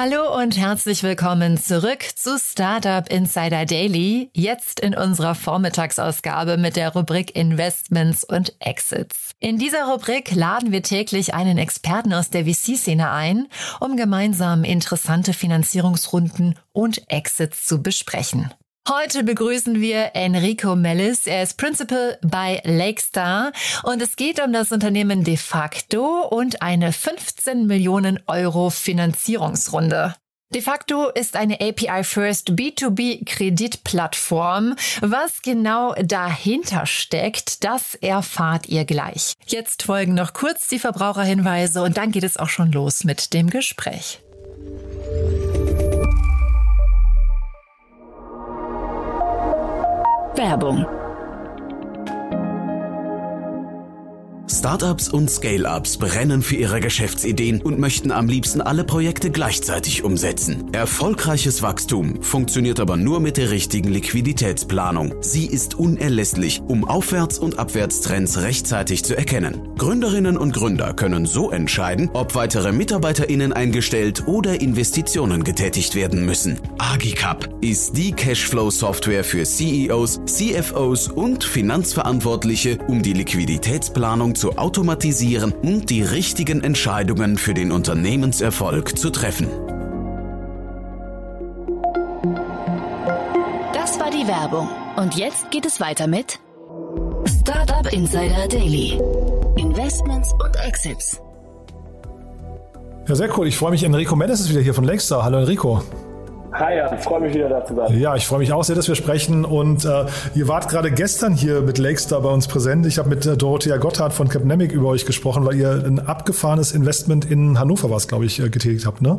Hallo und herzlich willkommen zurück zu Startup Insider Daily, jetzt in unserer Vormittagsausgabe mit der Rubrik Investments und Exits. In dieser Rubrik laden wir täglich einen Experten aus der VC-Szene ein, um gemeinsam interessante Finanzierungsrunden und Exits zu besprechen. Heute begrüßen wir Enrico Mellis. Er ist Principal bei Lakestar und es geht um das Unternehmen De facto und eine 15 Millionen Euro Finanzierungsrunde. De facto ist eine API-First B2B-Kreditplattform. Was genau dahinter steckt, das erfahrt ihr gleich. Jetzt folgen noch kurz die Verbraucherhinweise und dann geht es auch schon los mit dem Gespräch. Werbung. Startups und Scale-ups brennen für ihre Geschäftsideen und möchten am liebsten alle Projekte gleichzeitig umsetzen. Erfolgreiches Wachstum funktioniert aber nur mit der richtigen Liquiditätsplanung. Sie ist unerlässlich, um Aufwärts- und Abwärtstrends rechtzeitig zu erkennen. Gründerinnen und Gründer können so entscheiden, ob weitere MitarbeiterInnen eingestellt oder Investitionen getätigt werden müssen. Agicap ist die Cashflow-Software für CEOs, CFOs und Finanzverantwortliche, um die Liquiditätsplanung zu automatisieren und die richtigen Entscheidungen für den Unternehmenserfolg zu treffen. Das war die Werbung. Und jetzt geht es weiter mit Startup Insider Daily. Investments und Exits. Ja, sehr cool. Ich freue mich. Enrico Mendes ist wieder hier von Lakestar. Hallo Enrico. Hi, ja, freue mich wieder da zu sein. Ja, ich freue mich auch sehr, dass wir sprechen. Und äh, ihr wart gerade gestern hier mit Lakestar bei uns präsent. Ich habe mit äh, Dorothea Gotthard von Capnemic über euch gesprochen, weil ihr ein abgefahrenes Investment in Hannover was, glaube ich, äh, getätigt habt, ne?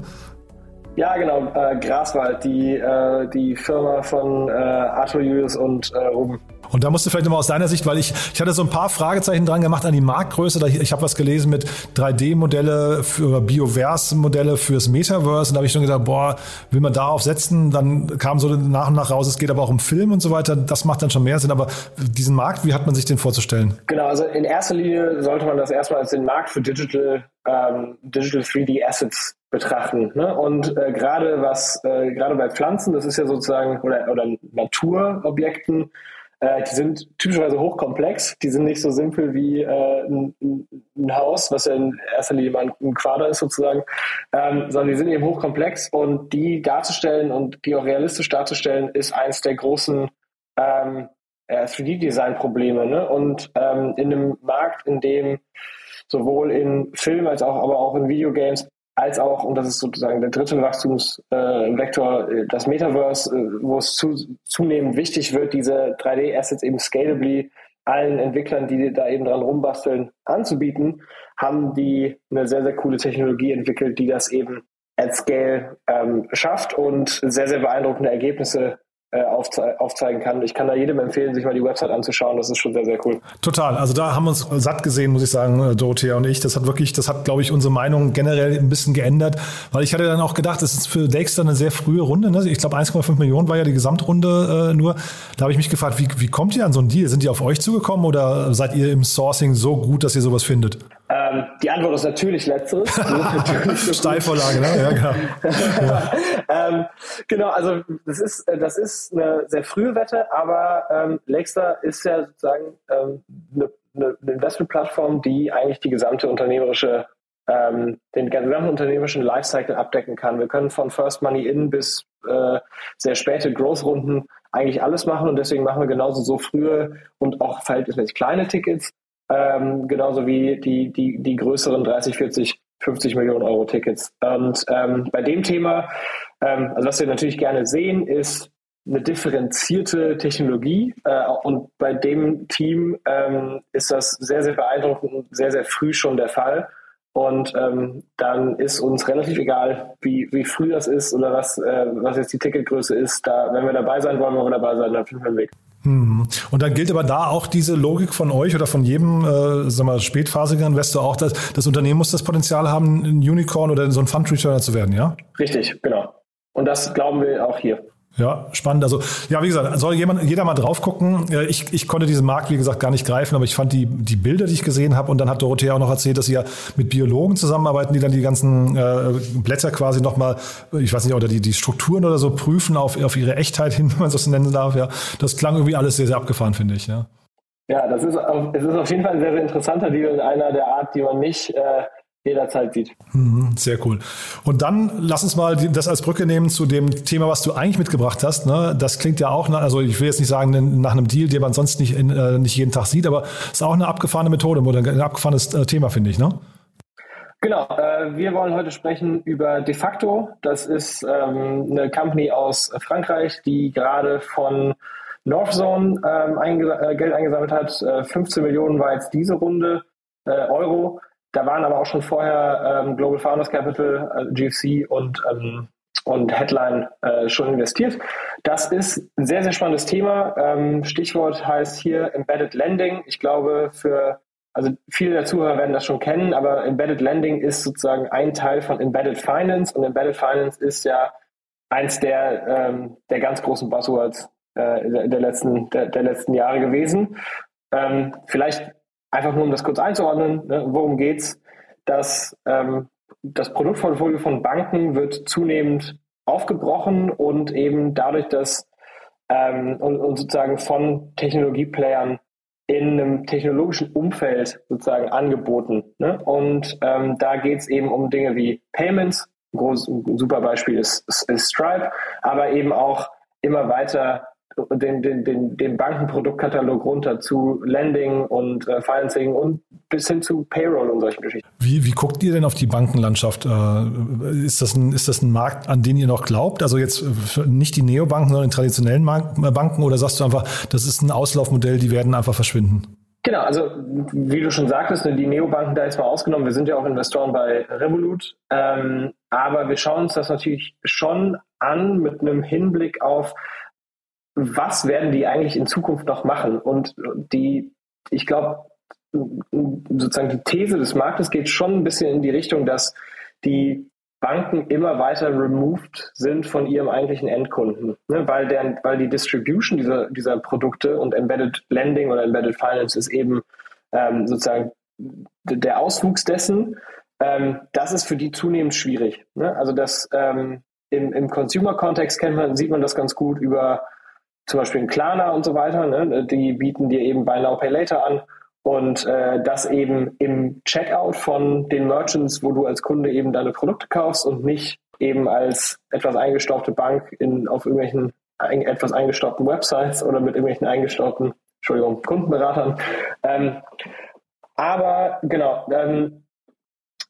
Ja, genau. Äh, Graswald, die, äh, die Firma von äh, Arthur Julius und äh, Ruben. Und da musst du vielleicht nochmal aus deiner Sicht, weil ich, ich hatte so ein paar Fragezeichen dran gemacht an die Marktgröße. Ich, ich habe was gelesen mit 3D-Modelle für Bioverse-Modelle fürs Metaverse. Und da habe ich schon gedacht, boah, will man darauf setzen? Dann kam so nach und nach raus, es geht aber auch um Film und so weiter. Das macht dann schon mehr Sinn. Aber diesen Markt, wie hat man sich den vorzustellen? Genau, also in erster Linie sollte man das erstmal als den Markt für Digital, ähm, Digital 3D Assets betrachten. Ne? Und äh, gerade was, äh, gerade bei Pflanzen, das ist ja sozusagen, oder, oder Naturobjekten, äh, die sind typischerweise hochkomplex. Die sind nicht so simpel wie äh, ein, ein, Haus, was ja in erster Linie mal ein Quader ist sozusagen, ähm, sondern die sind eben hochkomplex und die darzustellen und die auch realistisch darzustellen, ist eins der großen ähm, 3D-Design-Probleme. Ne? Und ähm, in einem Markt, in dem sowohl in Film als auch aber auch in Videogames als auch, und das ist sozusagen der dritte Wachstumsvektor, äh, das Metaverse, äh, wo es zu, zunehmend wichtig wird, diese 3D-Assets eben scalably allen Entwicklern, die da eben dran rumbasteln, anzubieten, haben die eine sehr, sehr coole Technologie entwickelt, die das eben at scale ähm, schafft und sehr, sehr beeindruckende Ergebnisse aufze aufzeigen kann. Ich kann da jedem empfehlen, sich mal die Website anzuschauen. Das ist schon sehr, sehr cool. Total. Also da haben wir uns satt gesehen, muss ich sagen, äh, Dorothea und ich. Das hat wirklich, das hat, glaube ich, unsere Meinung generell ein bisschen geändert, weil ich hatte dann auch gedacht, das ist für Dexter eine sehr frühe Runde. Ne? Ich glaube, 1,5 Millionen war ja die Gesamtrunde äh, nur. Da habe ich mich gefragt, wie, wie kommt ihr an so einen Deal? Sind die auf euch zugekommen oder seid ihr im Sourcing so gut, dass ihr sowas findet? Ähm, die Antwort ist natürlich letzteres. so Steilvorlage, ne? Ja, genau. Ja. ähm, genau, also das ist, äh, das ist eine sehr frühe Wette, aber ähm, Lexter ist ja sozusagen ähm, eine, eine Investmentplattform, die eigentlich die gesamte unternehmerische ähm, den gesamten unternehmerischen Lifecycle abdecken kann. Wir können von First Money In bis äh, sehr späte Growth-Runden eigentlich alles machen und deswegen machen wir genauso so frühe und auch verhältnismäßig kleine Tickets, ähm, genauso wie die, die, die größeren 30, 40, 50 Millionen Euro Tickets. Und ähm, bei dem Thema, ähm, also was wir natürlich gerne sehen, ist eine differenzierte Technologie. Äh, und bei dem Team ähm, ist das sehr, sehr beeindruckend sehr, sehr früh schon der Fall. Und ähm, dann ist uns relativ egal, wie, wie früh das ist oder was, äh, was jetzt die Ticketgröße ist. Da, wenn wir dabei sein wollen, wollen wir dabei sein, dann finden wir einen Weg. Hm. Und dann gilt aber da auch diese Logik von euch oder von jedem äh, sagen wir, spätphasigen Investor auch, dass das Unternehmen muss das Potenzial haben, ein Unicorn oder so ein Fund-Returner zu werden, ja? Richtig, genau. Und das glauben wir auch hier. Ja, spannend. Also, ja, wie gesagt, soll jemand, jeder mal drauf gucken. Ich, ich konnte diesen Markt, wie gesagt, gar nicht greifen, aber ich fand die, die Bilder, die ich gesehen habe, und dann hat Dorothea auch noch erzählt, dass sie ja mit Biologen zusammenarbeiten, die dann die ganzen äh, Blätter quasi nochmal, ich weiß nicht, oder die, die Strukturen oder so prüfen auf, auf ihre Echtheit hin, wenn man so nennen darf. Ja, das klang irgendwie alles sehr, sehr abgefahren, finde ich. Ja. Ja, das ist, es ist auf jeden Fall ein sehr, sehr interessanter Deal in einer der Art, die man nicht äh, jederzeit sieht. Mhm, sehr cool. Und dann lass uns mal das als Brücke nehmen zu dem Thema, was du eigentlich mitgebracht hast. Ne? Das klingt ja auch, nach, also ich will jetzt nicht sagen nach einem Deal, den man sonst nicht, in, äh, nicht jeden Tag sieht, aber es ist auch eine abgefahrene Methode oder ein abgefahrenes äh, Thema, finde ich. Ne? Genau, äh, wir wollen heute sprechen über De facto. Das ist ähm, eine Company aus Frankreich, die gerade von Northzone ähm, äh, Geld eingesammelt hat. Äh, 15 Millionen war jetzt diese Runde Euro. Da waren aber auch schon vorher ähm, Global Founders Capital, äh, GFC und, ähm, und Headline äh, schon investiert. Das ist ein sehr, sehr spannendes Thema. Ähm, Stichwort heißt hier Embedded Lending. Ich glaube, für also viele der Zuhörer werden das schon kennen, aber Embedded Lending ist sozusagen ein Teil von Embedded Finance und Embedded Finance ist ja eins der, ähm, der ganz großen Buzzwords äh, der, der, letzten, der, der letzten Jahre gewesen. Ähm, vielleicht einfach nur um das kurz einzuordnen, ne, worum geht's? Dass ähm, das Produktportfolio von Banken wird zunehmend aufgebrochen und eben dadurch, dass ähm, und, und sozusagen von Technologieplayern in einem technologischen Umfeld sozusagen angeboten. Ne? Und ähm, da geht es eben um Dinge wie Payments, ein, groß, ein super Beispiel ist, ist Stripe, aber eben auch immer weiter den, den, den, den Bankenproduktkatalog runter zu Lending und äh, Financing und bis hin zu Payroll und solchen Geschichten. Wie, wie guckt ihr denn auf die Bankenlandschaft? Äh, ist, das ein, ist das ein Markt, an den ihr noch glaubt? Also jetzt nicht die Neobanken, sondern die traditionellen Banken oder sagst du einfach, das ist ein Auslaufmodell, die werden einfach verschwinden? Genau, also wie du schon sagtest, ne, die Neobanken da jetzt mal ausgenommen, wir sind ja auch Investoren bei Revolut, ähm, aber wir schauen uns das natürlich schon an mit einem Hinblick auf, was werden die eigentlich in Zukunft noch machen? Und die, ich glaube, sozusagen die These des Marktes geht schon ein bisschen in die Richtung, dass die Banken immer weiter removed sind von ihrem eigentlichen Endkunden, ne? weil, der, weil die Distribution dieser, dieser Produkte und Embedded Lending oder Embedded Finance ist eben ähm, sozusagen der Auswuchs dessen. Ähm, das ist für die zunehmend schwierig. Ne? Also das ähm, im, im Consumer-Kontext kennt man, sieht man das ganz gut über zum Beispiel ein Klarna und so weiter, ne, die bieten dir eben Buy Now Pay Later an und äh, das eben im Checkout von den Merchants, wo du als Kunde eben deine Produkte kaufst und nicht eben als etwas eingestaubte Bank in, auf irgendwelchen ein, etwas eingestaubten Websites oder mit irgendwelchen eingestaubten, Entschuldigung, Kundenberatern. Ähm, aber genau, ähm,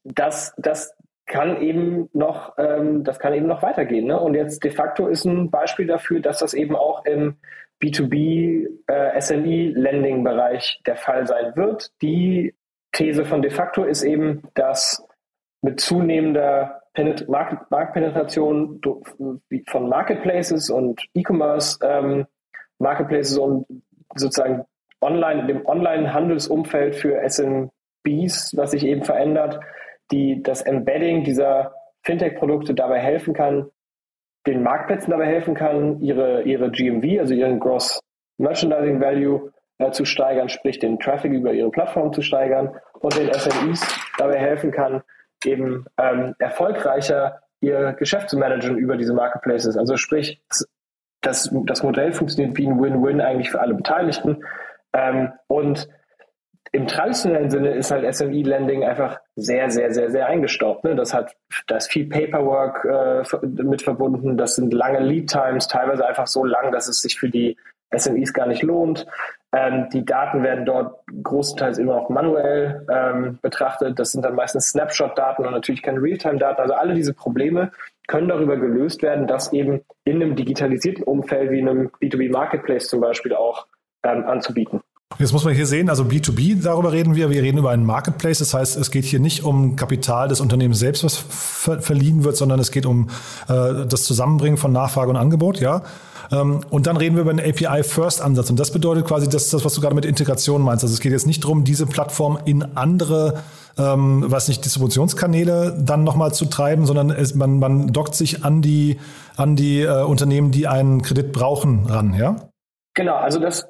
das, das kann eben noch, ähm, das kann eben noch weitergehen. Ne? Und jetzt de facto ist ein Beispiel dafür, dass das eben auch im B2B äh, SME-Lending-Bereich der Fall sein wird. Die These von de facto ist eben, dass mit zunehmender Markt Marktpenetration von Marketplaces und E-Commerce ähm, Marketplaces und sozusagen online, dem Online-Handelsumfeld für SMBs, was sich eben verändert, die das Embedding dieser Fintech-Produkte dabei helfen kann, den Marktplätzen dabei helfen kann, ihre, ihre GMV, also ihren Gross Merchandising Value äh, zu steigern, sprich den Traffic über ihre Plattform zu steigern und den SMEs dabei helfen kann, eben ähm, erfolgreicher ihr Geschäft zu managen über diese Marketplaces. Also sprich, das, das Modell funktioniert wie ein Win-Win eigentlich für alle Beteiligten. Ähm, und im traditionellen Sinne ist halt SME-Lending einfach sehr, sehr, sehr, sehr eingestaubt. Ne? Das hat, da ist viel Paperwork äh, mit verbunden. Das sind lange Lead-Times, teilweise einfach so lang, dass es sich für die SMEs gar nicht lohnt. Ähm, die Daten werden dort großenteils immer noch manuell ähm, betrachtet. Das sind dann meistens Snapshot-Daten und natürlich keine Realtime-Daten. Also alle diese Probleme können darüber gelöst werden, dass eben in einem digitalisierten Umfeld wie einem B2B-Marketplace zum Beispiel auch ähm, anzubieten. Jetzt muss man hier sehen, also B2B, darüber reden wir. Wir reden über einen Marketplace. Das heißt, es geht hier nicht um Kapital des Unternehmens selbst, was ver verliehen wird, sondern es geht um äh, das Zusammenbringen von Nachfrage und Angebot, ja. Ähm, und dann reden wir über einen API-First-Ansatz. Und das bedeutet quasi, das ist das, was du gerade mit Integration meinst. Also es geht jetzt nicht darum, diese Plattform in andere ähm, was nicht Distributionskanäle dann nochmal zu treiben, sondern es, man, man dockt sich an die, an die äh, Unternehmen, die einen Kredit brauchen, ran, ja? Genau, also das,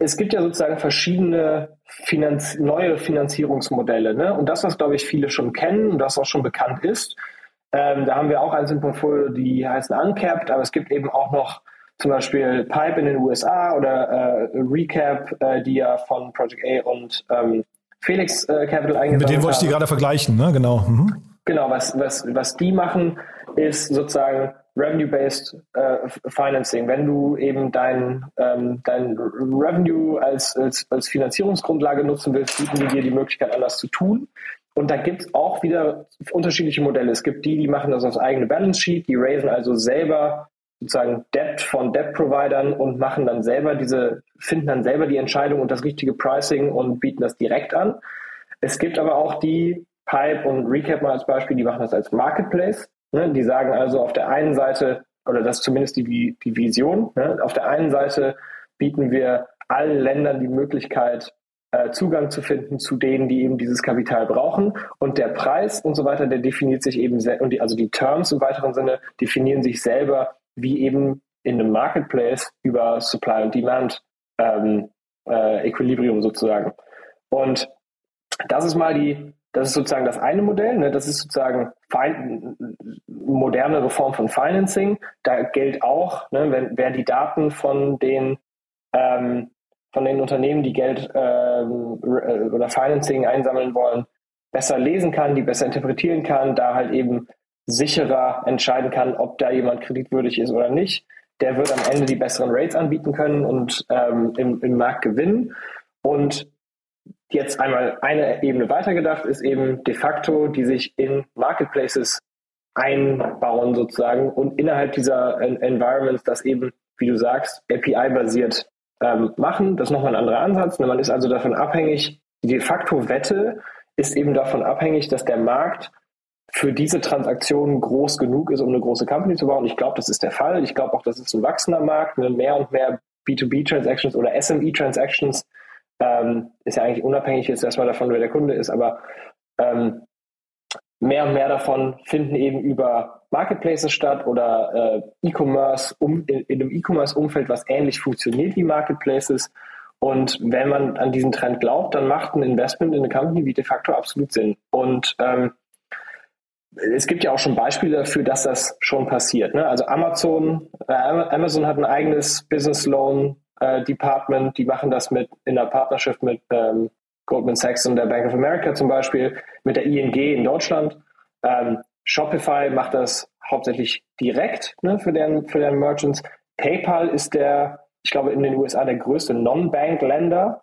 es gibt ja sozusagen verschiedene Finanz neue Finanzierungsmodelle. Ne? Und das, was, glaube ich, viele schon kennen und das auch schon bekannt ist, ähm, da haben wir auch eins im Portfolio, die heißen Uncapped, aber es gibt eben auch noch zum Beispiel Pipe in den USA oder äh, Recap, äh, die ja von Project A und ähm, Felix äh, Capital eingesammelt Mit denen wollte ich die gerade vergleichen, ne? Genau. Mhm. Genau, was, was, was die machen, ist sozusagen Revenue-Based äh, Financing. Wenn du eben dein, ähm, dein Revenue als, als, als Finanzierungsgrundlage nutzen willst, bieten die dir die Möglichkeit, anders zu tun. Und da gibt es auch wieder unterschiedliche Modelle. Es gibt die, die machen das aufs eigene Balance Sheet, die raisen also selber sozusagen Debt von Debt-Providern und machen dann selber diese, finden dann selber die Entscheidung und das richtige Pricing und bieten das direkt an. Es gibt aber auch die, Pipe und Recap mal als Beispiel, die machen das als Marketplace. Ne? Die sagen also auf der einen Seite, oder das ist zumindest die, die Vision, ne? auf der einen Seite bieten wir allen Ländern die Möglichkeit, äh, Zugang zu finden zu denen, die eben dieses Kapital brauchen. Und der Preis und so weiter, der definiert sich eben, und die, also die Terms im weiteren Sinne definieren sich selber, wie eben in einem Marketplace über Supply und Demand ähm, äh, Equilibrium sozusagen. Und das ist mal die, das ist sozusagen das eine Modell. Ne? Das ist sozusagen fein, modernere Form von Financing. Da gilt auch, ne, wenn, wer die Daten von den ähm, von den Unternehmen, die Geld ähm, äh, oder Financing einsammeln wollen, besser lesen kann, die besser interpretieren kann, da halt eben sicherer entscheiden kann, ob da jemand kreditwürdig ist oder nicht. Der wird am Ende die besseren Rates anbieten können und ähm, im, im Markt gewinnen. Und jetzt einmal eine Ebene weitergedacht ist eben de facto, die sich in Marketplaces einbauen sozusagen und innerhalb dieser Environments das eben, wie du sagst, API-basiert ähm, machen. Das ist nochmal ein anderer Ansatz. Man ist also davon abhängig, die de facto Wette ist eben davon abhängig, dass der Markt für diese Transaktion groß genug ist, um eine große Company zu bauen. Ich glaube, das ist der Fall. Ich glaube auch, das ist ein wachsender Markt. Mehr und mehr B2B-Transactions oder SME-Transactions ähm, ist ja eigentlich unabhängig jetzt erstmal davon, wer der Kunde ist, aber ähm, mehr und mehr davon finden eben über Marketplaces statt oder äh, E-Commerce um, in, in einem E-Commerce-Umfeld, was ähnlich funktioniert wie Marketplaces. Und wenn man an diesen Trend glaubt, dann macht ein Investment in eine Company wie de facto absolut Sinn. Und ähm, es gibt ja auch schon Beispiele dafür, dass das schon passiert. Ne? Also Amazon, äh, Amazon hat ein eigenes Business Loan äh, Department, die machen das mit in der Partnerschaft mit ähm, Goldman Sachs und der Bank of America zum Beispiel, mit der ING in Deutschland. Ähm, Shopify macht das hauptsächlich direkt ne, für, deren, für deren Merchants. PayPal ist der, ich glaube, in den USA der größte Non-Bank-Länder.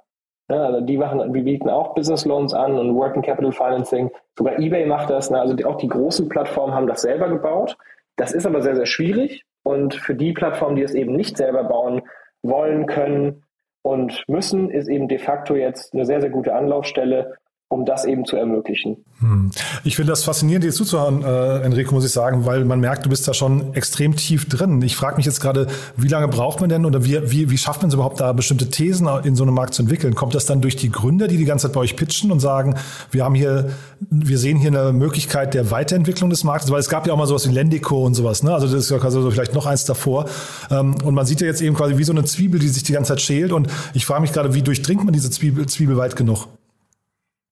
Ja, also die machen, die bieten auch Business Loans an und Working Capital Financing. Sogar eBay macht das. Ne? Also die, auch die großen Plattformen haben das selber gebaut. Das ist aber sehr, sehr schwierig. Und für die Plattformen, die es eben nicht selber bauen, wollen, können und müssen, ist eben de facto jetzt eine sehr, sehr gute Anlaufstelle, um das eben zu ermöglichen. Hm. Ich finde das faszinierend, dir zuzuhören, äh, Enrico, muss ich sagen, weil man merkt, du bist da schon extrem tief drin. Ich frage mich jetzt gerade, wie lange braucht man denn oder wie, wie, wie schafft man es überhaupt, da bestimmte Thesen in so einem Markt zu entwickeln? Kommt das dann durch die Gründer, die die ganze Zeit bei euch pitchen und sagen, wir haben hier, wir sehen hier eine Möglichkeit der Weiterentwicklung des Marktes? Weil es gab ja auch mal sowas wie Lendico und sowas, ne? Also das ist ja quasi so vielleicht noch eins davor. Ähm, und man sieht ja jetzt eben quasi wie so eine Zwiebel, die sich die ganze Zeit schält. Und ich frage mich gerade, wie durchdringt man diese Zwiebel, Zwiebel weit genug?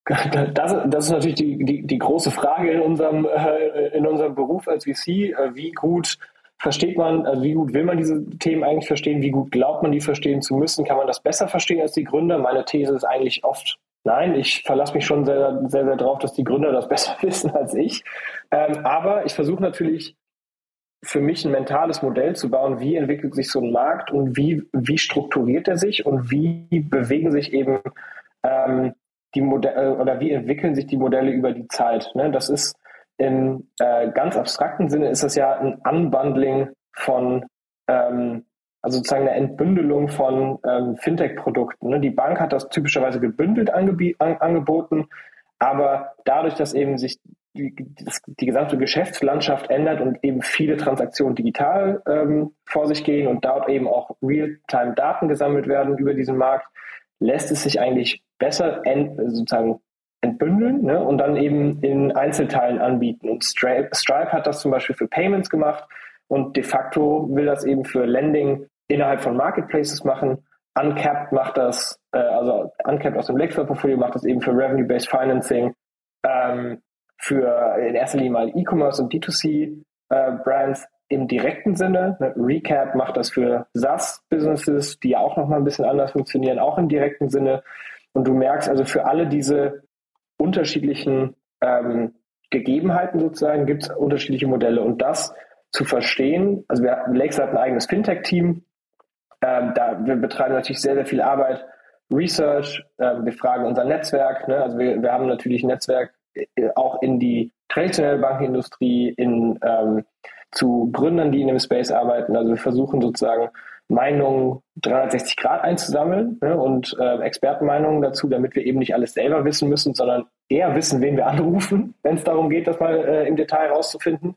Das, das ist natürlich die, die, die, große Frage in unserem, äh, in unserem Beruf als VC. Äh, wie gut versteht man, also wie gut will man diese Themen eigentlich verstehen? Wie gut glaubt man, die verstehen zu müssen? Kann man das besser verstehen als die Gründer? Meine These ist eigentlich oft nein. Ich verlasse mich schon sehr, sehr, sehr darauf, dass die Gründer das besser wissen als ich. Ähm, aber ich versuche natürlich für mich ein mentales Modell zu bauen, wie entwickelt sich so ein Markt und wie, wie strukturiert er sich und wie bewegen sich eben ähm, die Modelle oder wie entwickeln sich die Modelle über die Zeit. Ne? Das ist im äh, ganz abstrakten Sinne ist das ja ein Unbundling von ähm, also sozusagen eine Entbündelung von ähm, Fintech-Produkten. Ne? Die Bank hat das typischerweise gebündelt an, angeboten, aber dadurch, dass eben sich die, die gesamte Geschäftslandschaft ändert und eben viele Transaktionen digital ähm, vor sich gehen und dort eben auch Real-Time-Daten gesammelt werden über diesen Markt, lässt es sich eigentlich besser ent, sozusagen entbündeln ne, und dann eben in Einzelteilen anbieten. Und Stripe, Stripe hat das zum Beispiel für Payments gemacht und de facto will das eben für Lending innerhalb von Marketplaces machen. Uncapped macht das, äh, also Uncapped aus dem Lexware-Portfolio macht das eben für Revenue-Based Financing. Ähm, für in erster Linie mal E-Commerce und D2C-Brands äh, im direkten Sinne. Ne? Recap macht das für SaaS-Businesses, die auch nochmal ein bisschen anders funktionieren, auch im direkten Sinne. Und du merkst also für alle diese unterschiedlichen ähm, Gegebenheiten sozusagen gibt es unterschiedliche Modelle. Und das zu verstehen, also wir, Lakes hat ein eigenes Fintech-Team, ähm, da wir betreiben natürlich sehr, sehr viel Arbeit, Research, ähm, wir fragen unser Netzwerk, ne? also wir, wir haben natürlich ein Netzwerk äh, auch in die traditionelle Bankenindustrie, in, ähm, zu Gründern, die in dem Space arbeiten. Also wir versuchen sozusagen Meinungen 360 Grad einzusammeln ne, und äh, Expertenmeinungen dazu, damit wir eben nicht alles selber wissen müssen, sondern eher wissen, wen wir anrufen, wenn es darum geht, das mal äh, im Detail rauszufinden.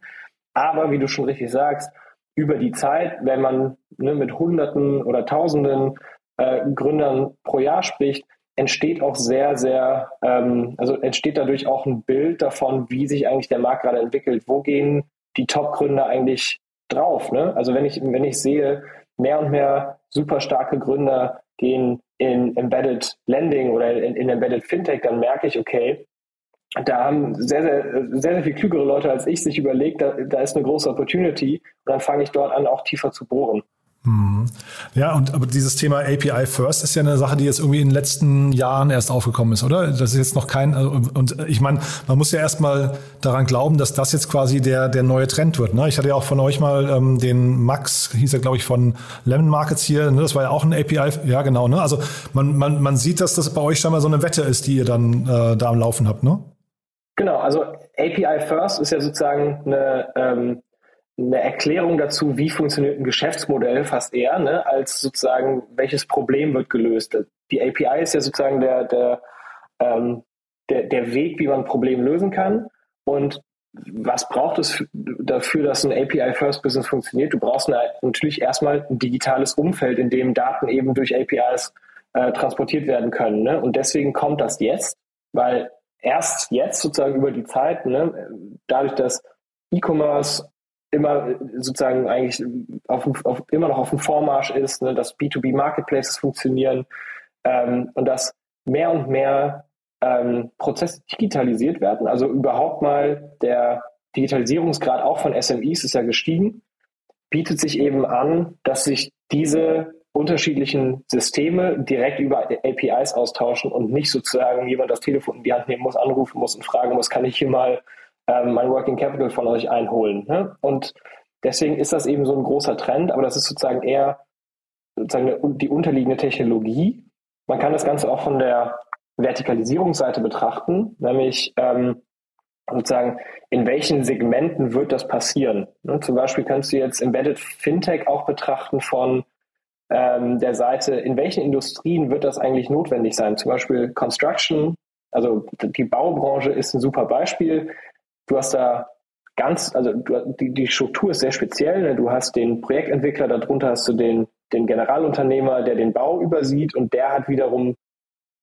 Aber wie du schon richtig sagst, über die Zeit, wenn man ne, mit Hunderten oder Tausenden äh, Gründern pro Jahr spricht, entsteht auch sehr, sehr, ähm, also entsteht dadurch auch ein Bild davon, wie sich eigentlich der Markt gerade entwickelt. Wo gehen die Top-Gründer eigentlich drauf? Ne? Also wenn ich, wenn ich sehe, mehr und mehr super starke Gründer gehen in Embedded Lending oder in, in Embedded Fintech, dann merke ich, okay, da haben sehr, sehr, sehr, sehr viel klügere Leute als ich sich überlegt, da, da ist eine große Opportunity und dann fange ich dort an, auch tiefer zu bohren. Mhm. Ja, und aber dieses Thema API First ist ja eine Sache, die jetzt irgendwie in den letzten Jahren erst aufgekommen ist, oder? Das ist jetzt noch kein, also, und ich meine, man muss ja erstmal daran glauben, dass das jetzt quasi der, der neue Trend wird. Ne? Ich hatte ja auch von euch mal ähm, den Max, hieß er, glaube ich, von Lemon Markets hier, ne? das war ja auch ein API, ja genau, ne? Also man, man, man sieht, dass das bei euch scheinbar so eine Wette ist, die ihr dann äh, da am Laufen habt, ne? Genau, also API First ist ja sozusagen eine ähm, eine Erklärung dazu, wie funktioniert ein Geschäftsmodell fast eher, ne, als sozusagen, welches Problem wird gelöst. Die API ist ja sozusagen der, der, ähm, der, der Weg, wie man ein Problem lösen kann. Und was braucht es dafür, dass ein API-First-Business funktioniert? Du brauchst natürlich erstmal ein digitales Umfeld, in dem Daten eben durch APIs äh, transportiert werden können. Ne? Und deswegen kommt das jetzt, weil erst jetzt sozusagen über die Zeit, ne, dadurch, dass E-Commerce immer sozusagen eigentlich auf, auf, immer noch auf dem Vormarsch ist, ne, dass B2B-Marketplaces funktionieren ähm, und dass mehr und mehr ähm, Prozesse digitalisiert werden. Also überhaupt mal der Digitalisierungsgrad auch von SMEs ist ja gestiegen, bietet sich eben an, dass sich diese unterschiedlichen Systeme direkt über APIs austauschen und nicht sozusagen jemand das Telefon in die Hand nehmen muss, anrufen muss und fragen muss, kann ich hier mal ähm, mein Working Capital von euch einholen. Ne? Und deswegen ist das eben so ein großer Trend, aber das ist sozusagen eher sozusagen die unterliegende Technologie. Man kann das Ganze auch von der Vertikalisierungsseite betrachten, nämlich ähm, sozusagen, in welchen Segmenten wird das passieren? Ne? Zum Beispiel kannst du jetzt Embedded Fintech auch betrachten von ähm, der Seite, in welchen Industrien wird das eigentlich notwendig sein? Zum Beispiel Construction, also die Baubranche ist ein super Beispiel. Du hast da ganz, also du, die, die Struktur ist sehr speziell. Ne? Du hast den Projektentwickler, darunter hast du den, den Generalunternehmer, der den Bau übersieht und der hat wiederum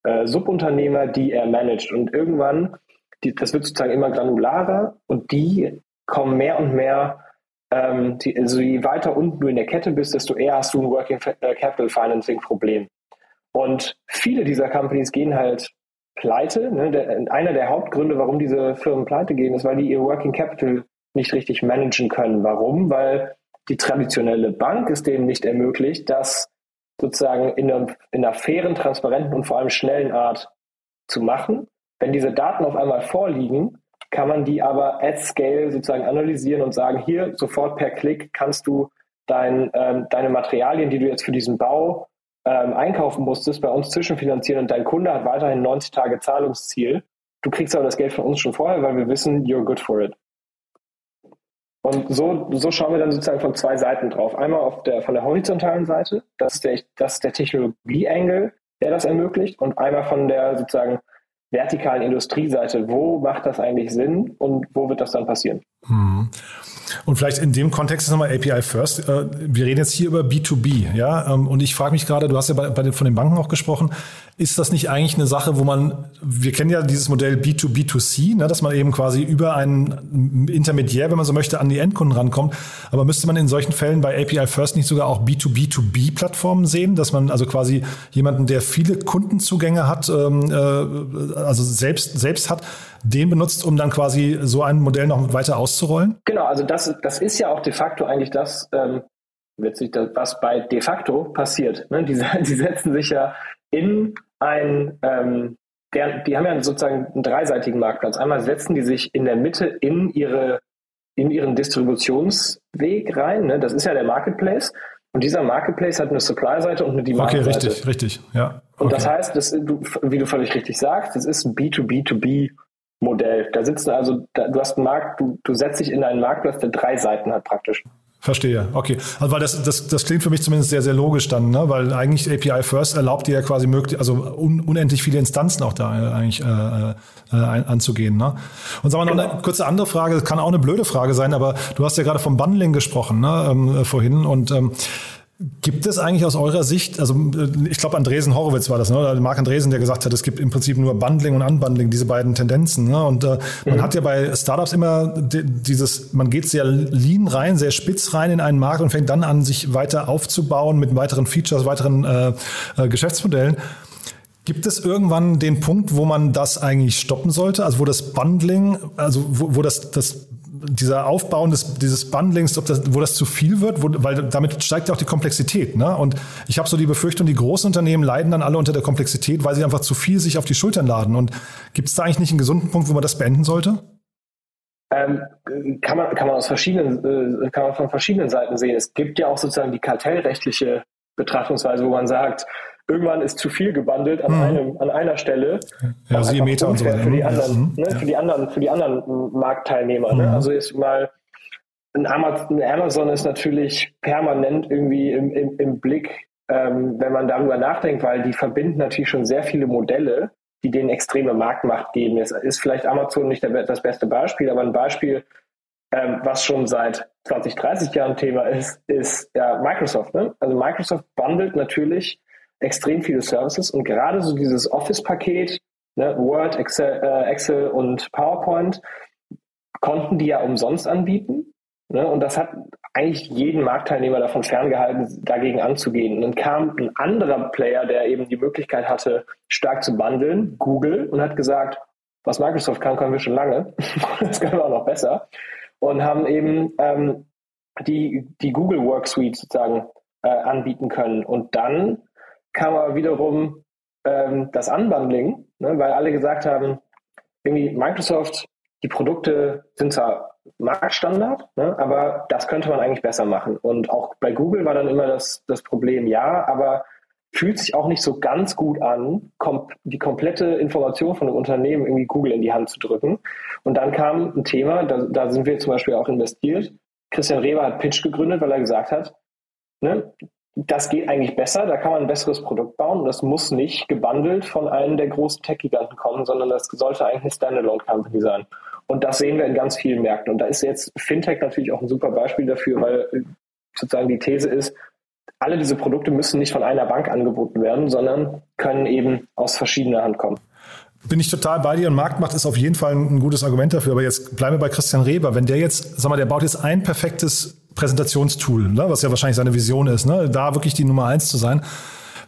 äh, Subunternehmer, die er managt. Und irgendwann, die, das wird sozusagen immer granularer und die kommen mehr und mehr, ähm, die, also je weiter unten du in der Kette bist, desto eher hast du ein Working äh, Capital Financing Problem. Und viele dieser Companies gehen halt pleite. Ne? Der, einer der Hauptgründe, warum diese Firmen pleite gehen, ist, weil die ihr Working Capital nicht richtig managen können. Warum? Weil die traditionelle Bank es denen nicht ermöglicht, das sozusagen in einer, in einer fairen, transparenten und vor allem schnellen Art zu machen. Wenn diese Daten auf einmal vorliegen, kann man die aber at scale sozusagen analysieren und sagen, hier sofort per Klick kannst du dein, ähm, deine Materialien, die du jetzt für diesen Bau ähm, einkaufen musstest, bei uns zwischenfinanzieren und dein Kunde hat weiterhin 90 Tage Zahlungsziel. Du kriegst aber das Geld von uns schon vorher, weil wir wissen, you're good for it. Und so, so schauen wir dann sozusagen von zwei Seiten drauf. Einmal auf der, von der horizontalen Seite, das ist der, das der Technologie-Angle, der das ermöglicht, und einmal von der sozusagen vertikalen Industrieseite. Wo macht das eigentlich Sinn und wo wird das dann passieren? Mhm. Und vielleicht in dem Kontext nochmal API First. Äh, wir reden jetzt hier über B2B, ja. Ähm, und ich frage mich gerade, du hast ja bei, bei den, von den Banken auch gesprochen, ist das nicht eigentlich eine Sache, wo man, wir kennen ja dieses Modell B2B2C, ne, dass man eben quasi über einen Intermediär, wenn man so möchte, an die Endkunden rankommt. Aber müsste man in solchen Fällen bei API First nicht sogar auch B2B2B-Plattformen sehen, dass man also quasi jemanden, der viele Kundenzugänge hat, ähm, äh, also selbst, selbst hat, den benutzt, um dann quasi so ein Modell noch weiter auszurollen? Genau, also das, das ist ja auch de facto eigentlich das, ähm, letztlich das, was bei de facto passiert. Ne? Die, die setzen sich ja in ein, ähm, der, die haben ja sozusagen einen dreiseitigen Marktplatz. Einmal setzen die sich in der Mitte in ihre in ihren Distributionsweg rein. Ne? Das ist ja der Marketplace. Und dieser Marketplace hat eine Supply-Seite und eine Demand-Seite. Okay, richtig, richtig, ja. Okay. Und das heißt, das, du, wie du völlig richtig sagst, das ist ein B2B2B-Modell. Da sitzen also, da, du hast einen Markt, du, du setzt dich in einen Marktplatz, der drei Seiten hat praktisch. Verstehe, okay. Also weil das, das, das klingt für mich zumindest sehr, sehr logisch dann, ne? weil eigentlich API First erlaubt dir ja quasi möglich, also un, unendlich viele Instanzen auch da äh, eigentlich äh, äh, anzugehen. Ne? Und sagen wir noch eine kurze andere Frage, das kann auch eine blöde Frage sein, aber du hast ja gerade vom Bundling gesprochen ne? ähm, vorhin und ähm, Gibt es eigentlich aus eurer Sicht, also äh, ich glaube Andresen Horowitz war das, ne? oder Marc Andresen, der gesagt hat, es gibt im Prinzip nur Bundling und Unbundling, diese beiden Tendenzen. Ne? Und äh, mhm. man hat ja bei Startups immer dieses, man geht sehr lean rein, sehr spitz rein in einen Markt und fängt dann an, sich weiter aufzubauen mit weiteren Features, weiteren äh, äh, Geschäftsmodellen. Gibt es irgendwann den Punkt, wo man das eigentlich stoppen sollte? Also wo das Bundling, also wo, wo das, das dieser Aufbau des, dieses Bundlings, das, wo das zu viel wird, wo, weil damit steigt ja auch die Komplexität. Ne? Und ich habe so die Befürchtung, die großen Unternehmen leiden dann alle unter der Komplexität, weil sie einfach zu viel sich auf die Schultern laden. Und gibt es da eigentlich nicht einen gesunden Punkt, wo man das beenden sollte? Ähm, kann, man, kann man aus verschiedenen, äh, kann man von verschiedenen Seiten sehen. Es gibt ja auch sozusagen die kartellrechtliche Betrachtungsweise, wo man sagt, irgendwann ist zu viel gebundelt an, mhm. einem, an einer Stelle. Ja, sie Meter und so weiter. Für die anderen, mhm. ne, für die anderen, für die anderen Marktteilnehmer. Ne? Mhm. Ne? Also ist mal ein Amazon, Amazon ist natürlich permanent irgendwie im, im, im Blick, ähm, wenn man darüber nachdenkt, weil die verbinden natürlich schon sehr viele Modelle, die denen extreme Marktmacht geben. Es ist vielleicht Amazon nicht der, das beste Beispiel, aber ein Beispiel, ähm, was schon seit 20, 30 Jahren Thema ist, ist ja Microsoft. Ne? Also Microsoft bundelt natürlich extrem viele Services und gerade so dieses Office-Paket, ne, Word, Excel, äh, Excel und PowerPoint, konnten die ja umsonst anbieten. Ne, und das hat eigentlich jeden Marktteilnehmer davon ferngehalten, dagegen anzugehen. Und dann kam ein anderer Player, der eben die Möglichkeit hatte, stark zu bundeln, Google, und hat gesagt, was Microsoft kann, können wir schon lange. das können wir auch noch besser. Und haben eben ähm, die, die Google Worksuite sozusagen äh, anbieten können. Und dann kam aber wiederum ähm, das Unbundling, ne, weil alle gesagt haben, irgendwie Microsoft, die Produkte sind zwar Marktstandard, ne, aber das könnte man eigentlich besser machen. Und auch bei Google war dann immer das, das Problem, ja, aber fühlt sich auch nicht so ganz gut an, kom die komplette Information von einem Unternehmen irgendwie Google in die Hand zu drücken. Und dann kam ein Thema, da, da sind wir zum Beispiel auch investiert. Christian Reber hat Pitch gegründet, weil er gesagt hat, ne, das geht eigentlich besser, da kann man ein besseres Produkt bauen. Das muss nicht gebundelt von einem der großen Tech-Giganten kommen, sondern das sollte eigentlich eine Standalone-Company sein. Und das sehen wir in ganz vielen Märkten. Und da ist jetzt Fintech natürlich auch ein super Beispiel dafür, weil sozusagen die These ist, alle diese Produkte müssen nicht von einer Bank angeboten werden, sondern können eben aus verschiedener Hand kommen. Bin ich total bei dir und Marktmacht ist auf jeden Fall ein gutes Argument dafür. Aber jetzt bleiben wir bei Christian Reber. Wenn der jetzt, sag mal, der baut jetzt ein perfektes Präsentationstool, ne, was ja wahrscheinlich seine Vision ist, ne, da wirklich die Nummer eins zu sein.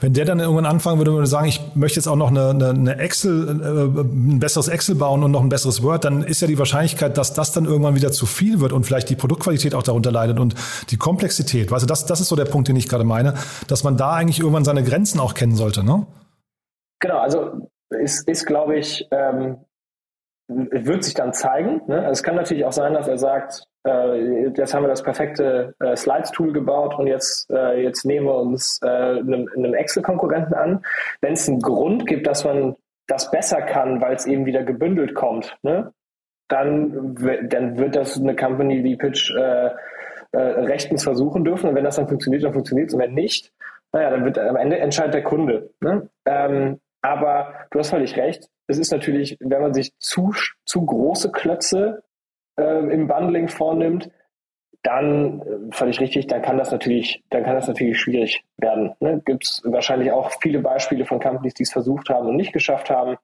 Wenn der dann irgendwann anfangen würde, würde sagen, ich möchte jetzt auch noch eine, eine, eine Excel, äh, ein besseres Excel bauen und noch ein besseres Word, dann ist ja die Wahrscheinlichkeit, dass das dann irgendwann wieder zu viel wird und vielleicht die Produktqualität auch darunter leidet und die Komplexität. Weißt du, das, das ist so der Punkt, den ich gerade meine, dass man da eigentlich irgendwann seine Grenzen auch kennen sollte, ne? Genau, also ist, ist glaube ich, ähm, wird sich dann zeigen. Ne? Also es kann natürlich auch sein, dass er sagt, äh, jetzt haben wir das perfekte äh, Slides-Tool gebaut und jetzt, äh, jetzt nehmen wir uns äh, einem, einem Excel-Konkurrenten an. Wenn es einen Grund gibt, dass man das besser kann, weil es eben wieder gebündelt kommt, ne? dann, dann wird das eine Company wie Pitch äh, äh, rechtens versuchen dürfen. Und wenn das dann funktioniert, dann funktioniert es. Und wenn nicht, naja, dann wird am Ende entscheidet der Kunde. Ne? Ähm, aber du hast völlig recht. Es ist natürlich, wenn man sich zu, zu große Klötze äh, im Bundling vornimmt, dann äh, völlig richtig, dann kann das natürlich, dann kann das natürlich schwierig werden. Ne? Gibt es wahrscheinlich auch viele Beispiele von Companies, die es versucht haben und nicht geschafft haben.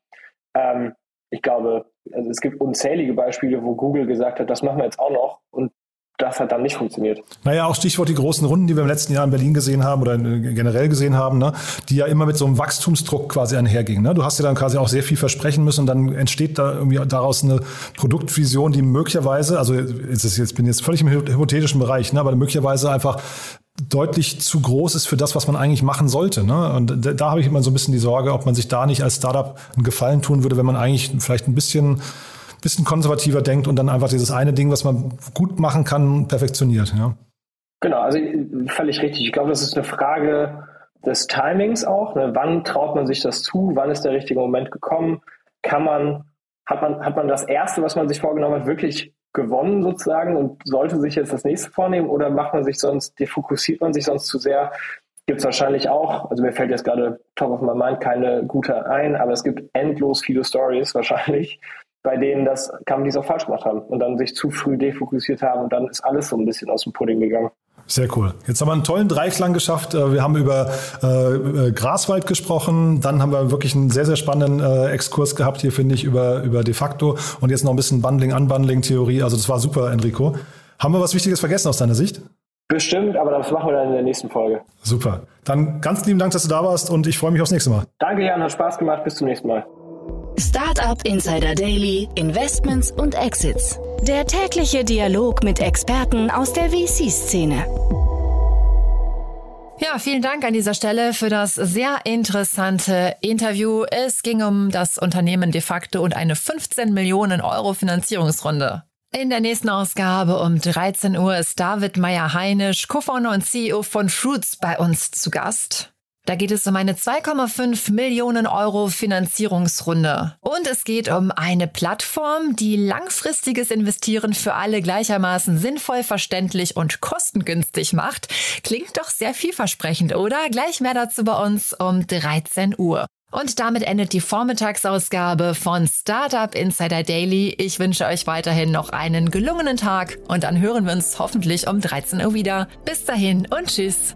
Ähm, ich glaube, also es gibt unzählige Beispiele, wo Google gesagt hat, das machen wir jetzt auch noch und das hat dann nicht funktioniert. Naja, auch Stichwort die großen Runden, die wir im letzten Jahr in Berlin gesehen haben oder generell gesehen haben, ne, die ja immer mit so einem Wachstumsdruck quasi einhergingen. Ne? Du hast ja dann quasi auch sehr viel versprechen müssen und dann entsteht da irgendwie daraus eine Produktvision, die möglicherweise, also jetzt, jetzt bin jetzt völlig im hypothetischen Bereich, ne, aber möglicherweise einfach deutlich zu groß ist für das, was man eigentlich machen sollte. Ne? Und da, da habe ich immer so ein bisschen die Sorge, ob man sich da nicht als Startup einen Gefallen tun würde, wenn man eigentlich vielleicht ein bisschen bisschen konservativer denkt und dann einfach dieses eine Ding, was man gut machen kann, perfektioniert. Ja. Genau, also völlig richtig. Ich glaube, das ist eine Frage des Timings auch. Ne? Wann traut man sich das zu? Wann ist der richtige Moment gekommen? Kann man, hat man, hat man das erste, was man sich vorgenommen hat, wirklich gewonnen sozusagen und sollte sich jetzt das nächste vornehmen oder macht man sich sonst, defokussiert man sich sonst zu sehr? Gibt es wahrscheinlich auch, also mir fällt jetzt gerade top of my mind keine gute ein, aber es gibt endlos viele Stories wahrscheinlich, bei denen das Companies auch falsch gemacht haben und dann sich zu früh defokussiert haben und dann ist alles so ein bisschen aus dem Pudding gegangen. Sehr cool. Jetzt haben wir einen tollen Dreiklang geschafft. Äh, wir haben über äh, Graswald gesprochen, dann haben wir wirklich einen sehr, sehr spannenden äh, Exkurs gehabt hier, finde ich, über, über de facto und jetzt noch ein bisschen Bundling, Unbundling-Theorie. Also das war super, Enrico. Haben wir was Wichtiges vergessen aus deiner Sicht? Bestimmt, aber das machen wir dann in der nächsten Folge. Super. Dann ganz lieben Dank, dass du da warst und ich freue mich aufs nächste Mal. Danke, Jan, hat Spaß gemacht. Bis zum nächsten Mal. Startup Insider Daily, Investments und Exits. Der tägliche Dialog mit Experten aus der VC-Szene. Ja, vielen Dank an dieser Stelle für das sehr interessante Interview. Es ging um das Unternehmen de facto und eine 15 Millionen Euro Finanzierungsrunde. In der nächsten Ausgabe um 13 Uhr ist David Meyer-Heinisch, Co-Founder und CEO von Fruits, bei uns zu Gast. Da geht es um eine 2,5 Millionen Euro Finanzierungsrunde. Und es geht um eine Plattform, die langfristiges Investieren für alle gleichermaßen sinnvoll, verständlich und kostengünstig macht. Klingt doch sehr vielversprechend, oder? Gleich mehr dazu bei uns um 13 Uhr. Und damit endet die Vormittagsausgabe von Startup Insider Daily. Ich wünsche euch weiterhin noch einen gelungenen Tag und dann hören wir uns hoffentlich um 13 Uhr wieder. Bis dahin und tschüss.